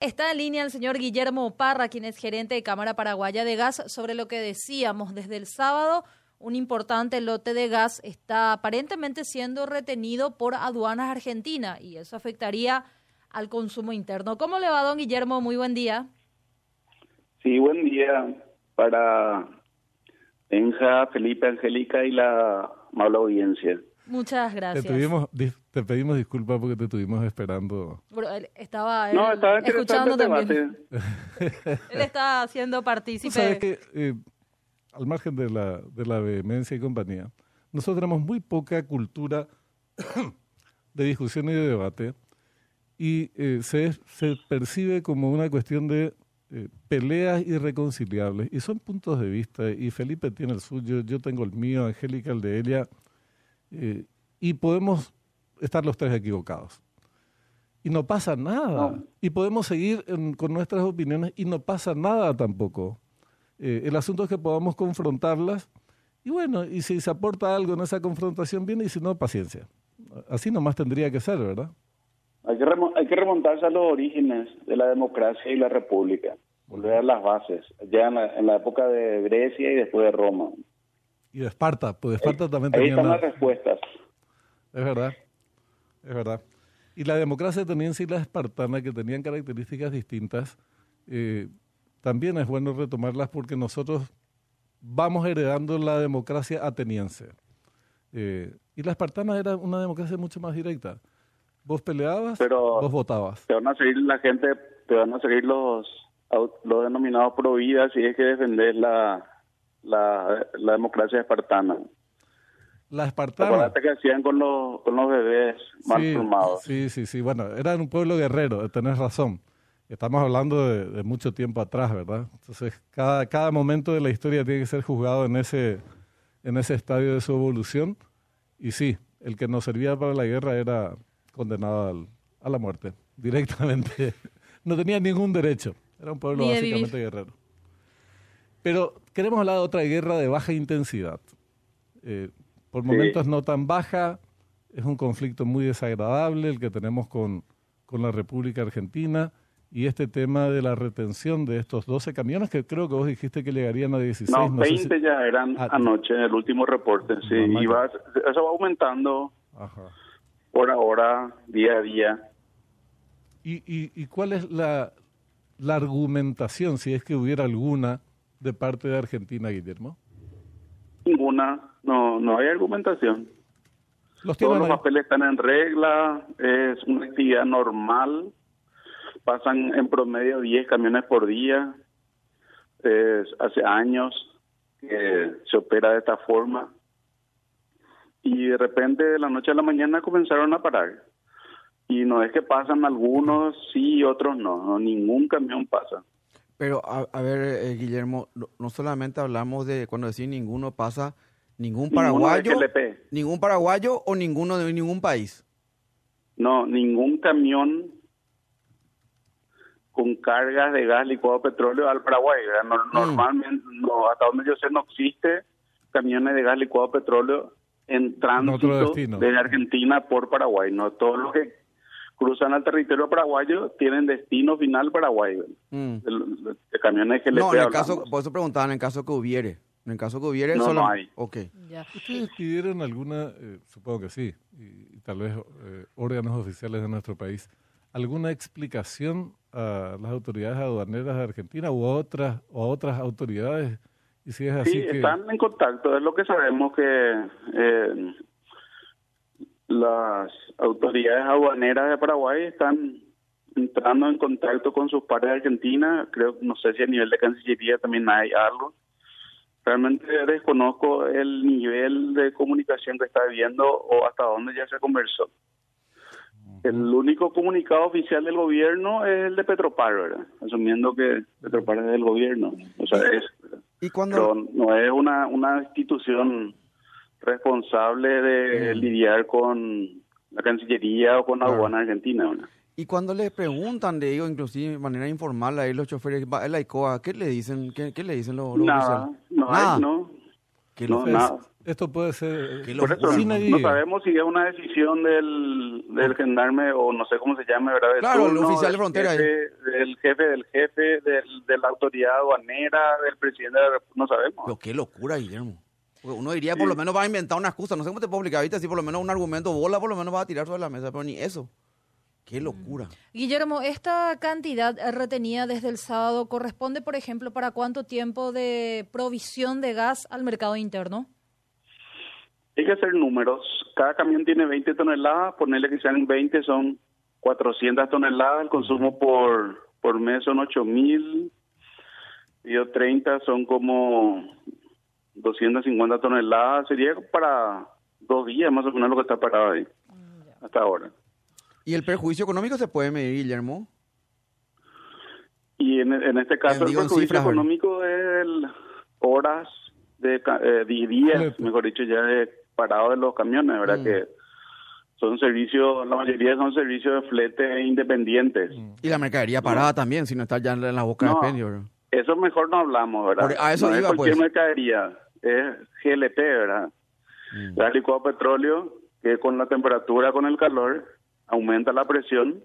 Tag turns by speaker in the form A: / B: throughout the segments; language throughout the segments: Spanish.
A: Está en línea el señor Guillermo Parra, quien es gerente de Cámara Paraguaya de Gas, sobre lo que decíamos desde el sábado. Un importante lote de gas está aparentemente siendo retenido por aduanas argentinas y eso afectaría al consumo interno. ¿Cómo le va, don Guillermo? Muy buen día.
B: Sí, buen día para Enja, Felipe, Angélica y la mala audiencia.
A: Muchas gracias.
C: Te, tuvimos, te pedimos disculpas porque te estuvimos esperando.
A: estaba,
B: no, estaba
A: escuchando también. él está haciendo partícipe.
C: Sabes que, eh, al margen de la, de la vehemencia y compañía, nosotros tenemos muy poca cultura de discusión y de debate y eh, se, se percibe como una cuestión de eh, peleas irreconciliables y son puntos de vista y Felipe tiene el suyo, yo tengo el mío, Angélica el de ella eh, y podemos estar los tres equivocados. Y no pasa nada. Y podemos seguir con nuestras opiniones y no pasa nada tampoco. Eh, el asunto es que podamos confrontarlas y bueno, y si se aporta algo en esa confrontación, bien, y si no, paciencia. Así nomás tendría que ser, ¿verdad?
B: Hay que, hay que remontarse a los orígenes de la democracia y la república, volver a las bases, ya en la, en la época de Grecia y después de Roma.
C: Y de Esparta, pues de Esparta también
B: tenía... Ahí están las respuestas.
C: Es verdad, es verdad. Y la democracia también sí la espartana, que tenían características distintas, eh, también es bueno retomarlas porque nosotros vamos heredando la democracia ateniense. Eh, y la espartana era una democracia mucho más directa. Vos peleabas, Pero vos votabas.
B: Te van a seguir la gente, te van a seguir los, los denominados pro vida si es que defender la, la, la democracia espartana.
C: La espartana.
B: que hacían con los, con los bebés mal
C: sí,
B: formados.
C: Sí, sí, sí. Bueno, eran un pueblo guerrero, tenés razón. Estamos hablando de, mucho tiempo atrás, ¿verdad? Entonces, cada, cada momento de la historia tiene que ser juzgado en ese, en ese estadio de su evolución. Y sí, el que nos servía para la guerra era condenado a la muerte, directamente. No tenía ningún derecho. Era un pueblo básicamente guerrero. Pero queremos hablar de otra guerra de baja intensidad. Eh, por momentos no tan baja, es un conflicto muy desagradable el que tenemos con, con la República Argentina y este tema de la retención de estos 12 camiones que creo que vos dijiste que llegarían a 16.
B: No, 20 ya eran ah, anoche en el último reporte, sí, y va, eso va aumentando por ahora, día a día.
C: ¿Y, y, y cuál es la, la argumentación, si es que hubiera alguna, de parte de Argentina, Guillermo?
B: Ninguna, no, no hay argumentación.
C: Los
B: Todos los papeles están en regla, es una actividad normal, pasan en promedio 10 camiones por día, es, hace años que se opera de esta forma y de repente de la noche a la mañana comenzaron a parar. Y no es que pasan algunos sí y otros no, no ningún camión pasa.
D: Pero, a, ver, eh, Guillermo, no solamente hablamos de cuando decís ninguno pasa, ningún paraguayo, ningún paraguayo o ninguno de ningún país.
B: No, ningún camión con cargas de gas licuado petróleo al Paraguay. Mm. Normalmente, no, hasta donde yo sé, no existe camiones de gas licuado petróleo entrando desde Argentina por Paraguay. No todos los que cruzan al territorio paraguayo tienen destino final Paraguay. Mm. El, camiones que
D: No, en el caso, por eso preguntaban, en el caso que hubiere. En caso que hubiere,
B: no,
D: solo...
B: no hay.
D: Okay.
C: ¿Ustedes pidieron alguna, eh, supongo que sí, y, tal vez eh, órganos oficiales de nuestro país, alguna explicación a las autoridades aduaneras de Argentina o a otras, o a otras autoridades? Y si es así
B: sí, están en contacto. Es lo que sabemos que eh, las autoridades aduaneras de Paraguay están entrando en contacto con sus pares de Argentina, creo, no sé si a nivel de Cancillería también hay algo. Realmente desconozco el nivel de comunicación que está habiendo o hasta dónde ya se conversó. El único comunicado oficial del gobierno es el de Petropar, ¿verdad? Asumiendo que Petropar es del gobierno. O sea, es, ¿Y cuando... no es una, una institución responsable de lidiar con la Cancillería o con la aduana argentina.
D: Y cuando le preguntan de ello, inclusive de manera informal a los choferes, la ICOA, ¿qué le dicen? ¿Qué, le dicen los,
B: nada, No, nada, no,
C: no, nada. Esto puede ser...
B: Por eso, no, sabemos si es una decisión del, del gendarme o no sé cómo se llame, ¿verdad?
D: claro, el oficial de frontera.
B: del jefe del jefe, del, de la autoridad aduanera, del presidente de la no sabemos.
D: Pero qué locura, Guillermo. Uno diría, por lo menos va a inventar una excusa. No sé cómo te puedo explicar ahorita, si por lo menos un argumento bola, por lo menos va a tirar sobre la mesa, pero ni eso. Qué locura.
A: Guillermo, ¿esta cantidad retenida desde el sábado corresponde, por ejemplo, para cuánto tiempo de provisión de gas al mercado interno?
B: Hay que hacer números. Cada camión tiene 20 toneladas, ponerle que sean 20 son 400 toneladas, el consumo por, por mes son 8 mil, y 30 son como 250 toneladas, sería para dos días más o menos lo que está parado ahí, mm, hasta ahora.
D: ¿Y el perjuicio económico se puede medir, Guillermo?
B: Y en, en este caso el perjuicio económico es el horas de eh, días, mejor dicho, ya de parado de los camiones, ¿verdad? Mm. Que son servicios, la mayoría son servicios de flete independientes.
D: Mm. Y la mercadería parada también, si no está ya en la boca de expendio,
B: Eso mejor no hablamos, ¿verdad?
D: a eso
B: no
D: iba,
B: es cualquier pues. mercadería, es GLP, ¿verdad? Mm. Licuado petróleo, que con la temperatura, con el calor, aumenta la presión.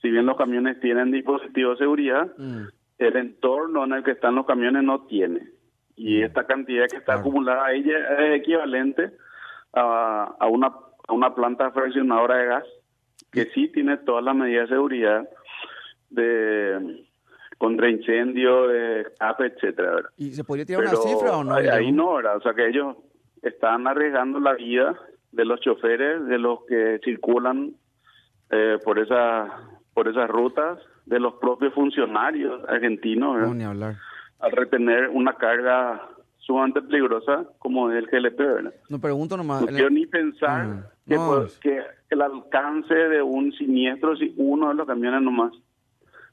B: Si bien los camiones tienen dispositivos de seguridad, mm. el entorno en el que están los camiones no tiene. Y mm. esta cantidad que está acumulada ahí es equivalente a, a, una, a una planta fraccionadora de gas que sí tiene todas las medidas de seguridad de contra incendio, de escape, etcétera.
D: ¿Y se podría tirar una cifra o no?
B: Ahí, no, ¿verdad? O sea que ellos están arriesgando la vida de los choferes, de los que circulan eh, por esa por esas rutas de los propios funcionarios argentinos al retener una carga sumamente peligrosa como es el GLP ¿verdad?
D: no pregunto nomás
B: no quiero ni pensar que, que el alcance de un siniestro si uno de los camiones nomás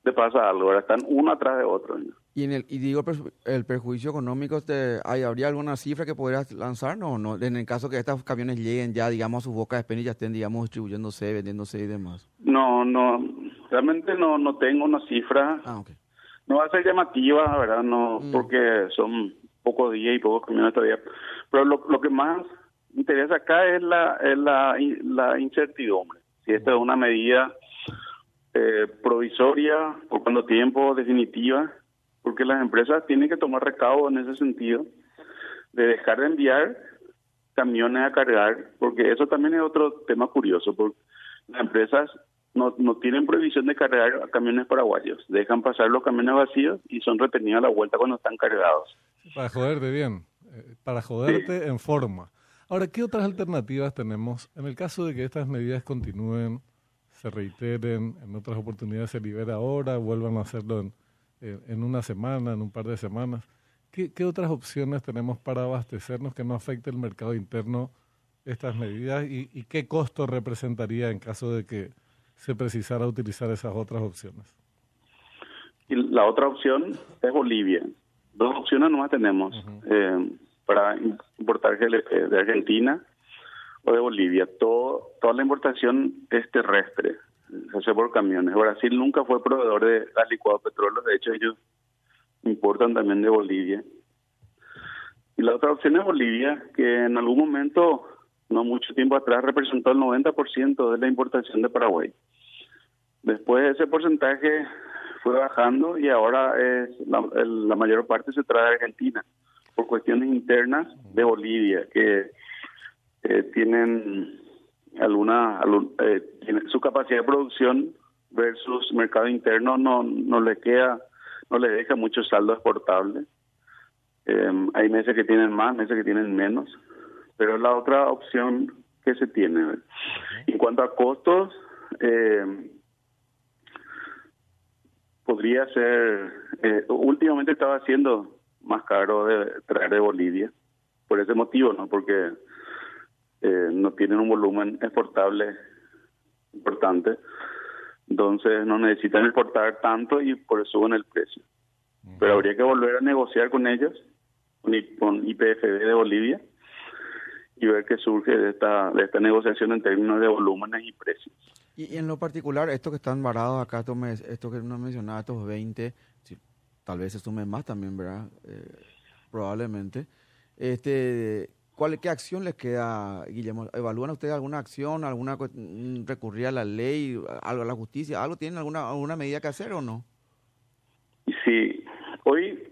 B: le pasa algo ahora están uno atrás de otro
D: y en el y digo el perjuicio económico, te, ¿hay, ¿habría alguna cifra que podrías lanzar? No, no, en el caso que estos camiones lleguen ya, digamos, a sus bocas de y ya estén, digamos, distribuyéndose, vendiéndose y demás.
B: No, no, realmente no, no tengo una cifra. Ah, okay. No va a ser llamativa, ¿verdad? No, mm. porque son pocos días y pocos camiones todavía. Pero lo, lo que más interesa acá es la, es la, la incertidumbre. Si esta es una medida eh, provisoria, por cuánto tiempo, definitiva, porque las empresas tienen que tomar recaudo en ese sentido, de dejar de enviar camiones a cargar, porque eso también es otro tema curioso, porque las empresas no, no tienen prohibición de cargar a camiones paraguayos, dejan pasar los camiones vacíos y son retenidos a la vuelta cuando están cargados.
C: Para joderte bien, eh, para joderte en forma. Ahora, ¿qué otras alternativas tenemos en el caso de que estas medidas continúen, se reiteren, en otras oportunidades se libera ahora, vuelvan a hacerlo en en una semana, en un par de semanas. ¿Qué, otras opciones tenemos para abastecernos que no afecte el mercado interno estas medidas y, qué costo representaría en caso de que se precisara utilizar esas otras opciones?
B: Y la otra opción es Bolivia. Dos opciones nomás tenemos eh, para importar GLP de Argentina de Bolivia. Todo, toda la importación es terrestre se hace por camiones. Brasil nunca fue proveedor de gas licuado petróleo, de hecho ellos importan también de Bolivia. Y la otra opción es Bolivia, que en algún momento, no mucho tiempo atrás, representó el 90% de la importación de Paraguay. Después ese porcentaje fue bajando y ahora es la, la mayor parte se trae de Argentina por cuestiones internas de Bolivia, que eh, tienen alguna, eh, su capacidad de producción versus mercado interno no no le queda no le deja mucho saldo exportable. Eh, hay meses que tienen más meses que tienen menos pero es la otra opción que se tiene. En cuanto a costos eh, podría ser eh, últimamente estaba haciendo más caro de traer de Bolivia por ese motivo no porque eh, no tienen un volumen exportable importante, entonces no necesitan exportar tanto y por eso suben el precio. Pero habría que volver a negociar con ellos, con IPFB de Bolivia, y ver qué surge de esta, de esta negociación en términos de volúmenes y precios.
D: Y, en lo particular, estos que están varados acá, esto que no mencionaba, estos 20, tal vez se sumen más también, ¿verdad? Eh, probablemente. Este, ¿Cuál, ¿Qué acción les queda, Guillermo? ¿Evalúan ustedes alguna acción, alguna mm, recurrir a la ley, algo a la justicia? ¿Algo tienen alguna, alguna medida que hacer o no?
B: Sí, hoy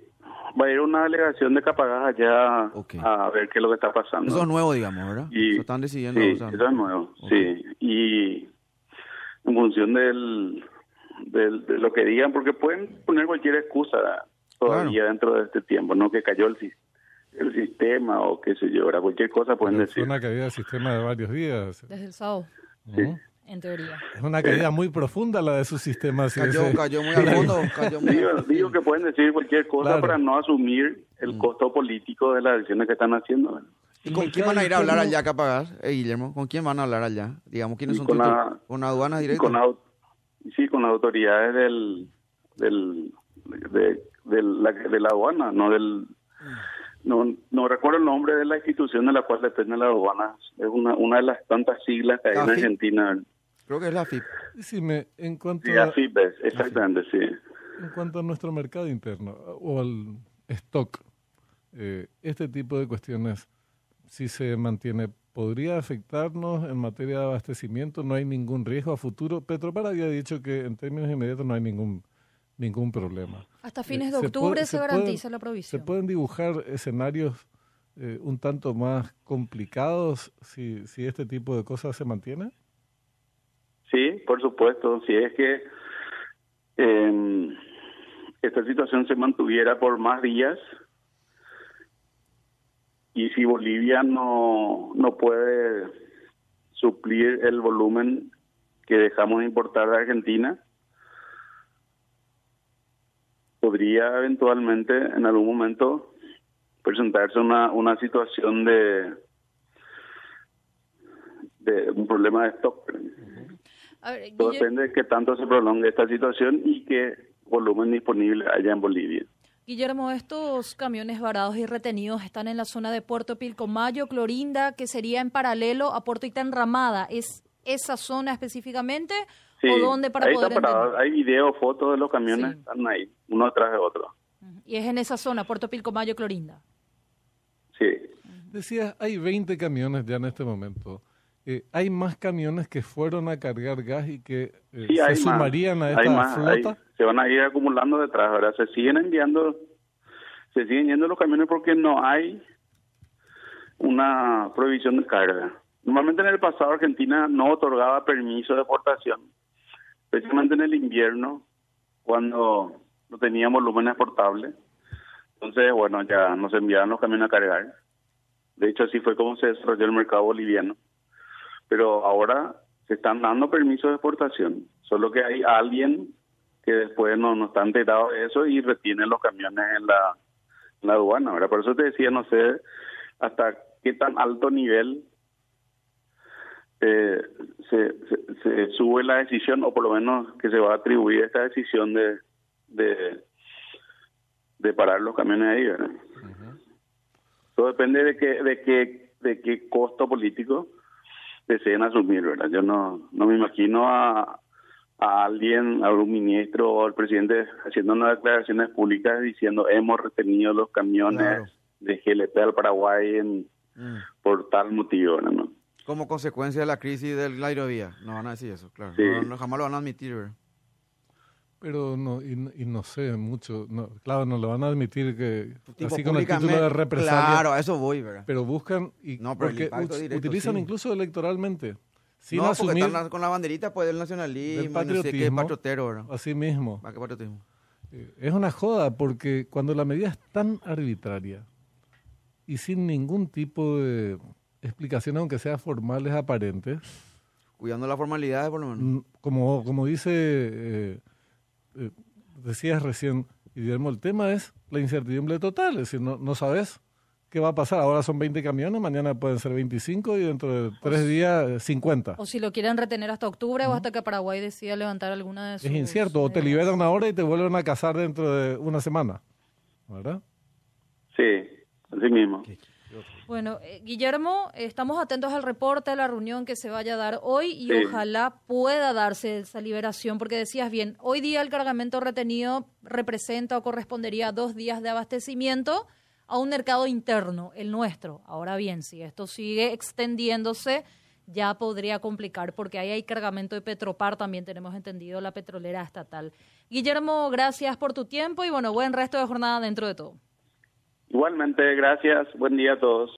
B: va a ir una delegación de Capagás allá a ver qué es lo que está pasando.
D: Eso es nuevo, digamos, ¿verdad?
B: Y-
D: Eso están decidiendo.
B: Sí,
D: sea,
B: eso es nuevo, sí. Y en función del, del- de lo que digan, porque pueden poner cualquier excusa todavía dentro de este tiempo, no que cayó el, sis- el sistema o qué sé yo, ahora cualquier cosa pueden decir.
C: Fue una caída del sistema de varios días.
A: Desde el sábado,
C: ¿no?
A: en teoría.
C: Es una caída muy profunda la de su sistema. si
D: Cayó,
C: ese-
D: cayó muy al fondo. Cayó muy
B: Digo, digo que pueden decir cualquier cosa
C: Claro.
B: para no asumir el costo político de las decisiones que están haciendo.
D: ¿Y con quién van a ir a hablar allá, Capagás, eh, Guillermo? ¿Con quién van a hablar allá? Digamos, ¿quiénes son
B: con la-
D: ¿Con aduanas directas?
B: con la, sí, con las autoridades del, del de, de la, de la aduana, no del no, no recuerdo el nombre de la institución de la cual depende la aduana. Es una, una de las tantas siglas que hay en
D: AFIP.
B: Argentina.
D: Creo que es la FIP.
C: Decime, en cuanto,
B: Sí,
C: a,
B: AFIP es, exactamente, sí.
C: en cuanto a nuestro mercado interno o al stock, eh, este tipo de cuestiones, si se mantiene, ¿podría afectarnos en materia de abastecimiento? ¿No hay ningún riesgo a futuro? Petropar había dicho que en términos inmediatos no hay ningún, ningún problema.
A: Hasta fines de
C: Eh, se
A: octubre
C: puede-
A: se,
C: se
A: garantiza
C: pueden-
A: la
C: ¿Se
A: provisión.
C: pueden dibujar escenarios eh, un tanto más complicados si, si este tipo de cosas se mantiene?
B: Sí, por supuesto. Si es que eh, esta situación se mantuviera por más días y si Bolivia no, no puede suplir el volumen que dejamos de importar de Argentina, podría eventualmente en algún momento presentarse una, una situación de, de un problema de stock. Todo depende de qué tanto se prolongue esta situación y qué volumen disponible haya en Bolivia.
A: Guillermo, estos camiones varados y retenidos están en la zona de Puerto Pilcomayo, Clorinda, que sería en paralelo a Puerto Ita Enramada. ¿Es esa zona específicamente
B: Sí,
A: o dónde para
B: ahí
A: poder
B: está parado. Hay videos, fotos de los camiones,
A: Sí.
B: están ahí, uno detrás de otro.
A: Y es en esa zona, Puerto Pilcomayo, Clorinda.
B: Sí,
C: Decías, hay 20 camiones ya en este momento. Eh, ¿Hay más camiones que fueron a cargar gas y que eh,
B: sí
C: se
B: hay más.
C: sumarían a
B: Hay
C: esta
B: más, hay-
C: flota?
B: se van a ir acumulando detrás. Ahora se siguen enviando, se siguen yendo los camiones porque no hay una prohibición de carga. Normalmente en el pasado Argentina no otorgaba permiso de exportación, especialmente en el invierno, cuando no tenían volumen exportable. Entonces, bueno, ya nos enviaban los camiones a cargar. De hecho, así fue como se desarrolló el mercado boliviano. Pero ahora se están dando permisos de exportación, solo que hay alguien que después no, no está enterado de eso y retiene los camiones en la, en la aduana. ¿verdad? Por eso te decía, no sé hasta qué tan alto nivel se, se, se sube la decisión, o por lo menos que se va a atribuir esta decisión de, de, de parar los camiones ahí. ¿verdad? Todo depende de qué, de qué, de qué costo político deseen asumir, ¿verdad? Yo no, no me imagino a, a alguien, a un ministro o al presidente haciendo unas declaraciones públicas diciendo hemos retenido los camiones
D: Claro.
B: de GLP al Paraguay en,
D: Mm.
B: por tal motivo, ¿no?
D: Como consecuencia de la crisis del la aerovía. No van a decir eso, claro.
B: Sí.
D: No, no, jamás lo van a admitir, ¿verdad?
C: Pero no, y, no- y no sé mucho. No, claro, no lo van a admitir que
D: Tipo,
C: así con el título de represalia.
D: Claro, a eso voy, ¿verdad?
C: Pero buscan y
D: No, pero
C: porque
D: directo,
C: utilizan
D: sí.
C: incluso electoralmente. Sin
D: no, porque
C: asumir
D: están con la banderita pues del nacionalismo,
C: del
D: no sé qué, patriotero, ¿verdad?
C: así mismo.
D: ¿Para qué patriotismo?
C: Eh, Es una joda porque cuando la medida es tan arbitraria y sin ningún tipo de explicación, aunque sea formales aparentes,
D: Cuidando las formalidades, por lo menos.
C: mm, como, como dice, eh, eh, decías recién, Guillermo, el tema es la incertidumbre total, es decir, no, no sabes qué va a pasar. Ahora son 20 camiones, mañana pueden ser 25 y dentro de tres días eh, 50.
A: O si lo quieren retener hasta octubre o hasta que Paraguay decida levantar alguna de sus...
C: Es incierto, o te liberan ahora y te vuelven a casar dentro de una semana, ¿verdad?
B: Sí, así mismo.
A: Bueno, eh, Guillermo, estamos atentos al reporte, a la reunión que se vaya a dar hoy y
B: Sí.
A: ojalá pueda darse esa liberación, porque decías bien, hoy día el cargamento retenido representa o correspondería a dos días de abastecimiento, a un mercado interno, el nuestro. Ahora bien, si esto sigue extendiéndose, ya podría complicar porque ahí hay cargamento de Petropar, también tenemos entendido la petrolera estatal. Guillermo, gracias por tu tiempo y bueno, buen resto de jornada dentro de todo.
B: Igualmente, gracias. Buen día a todos.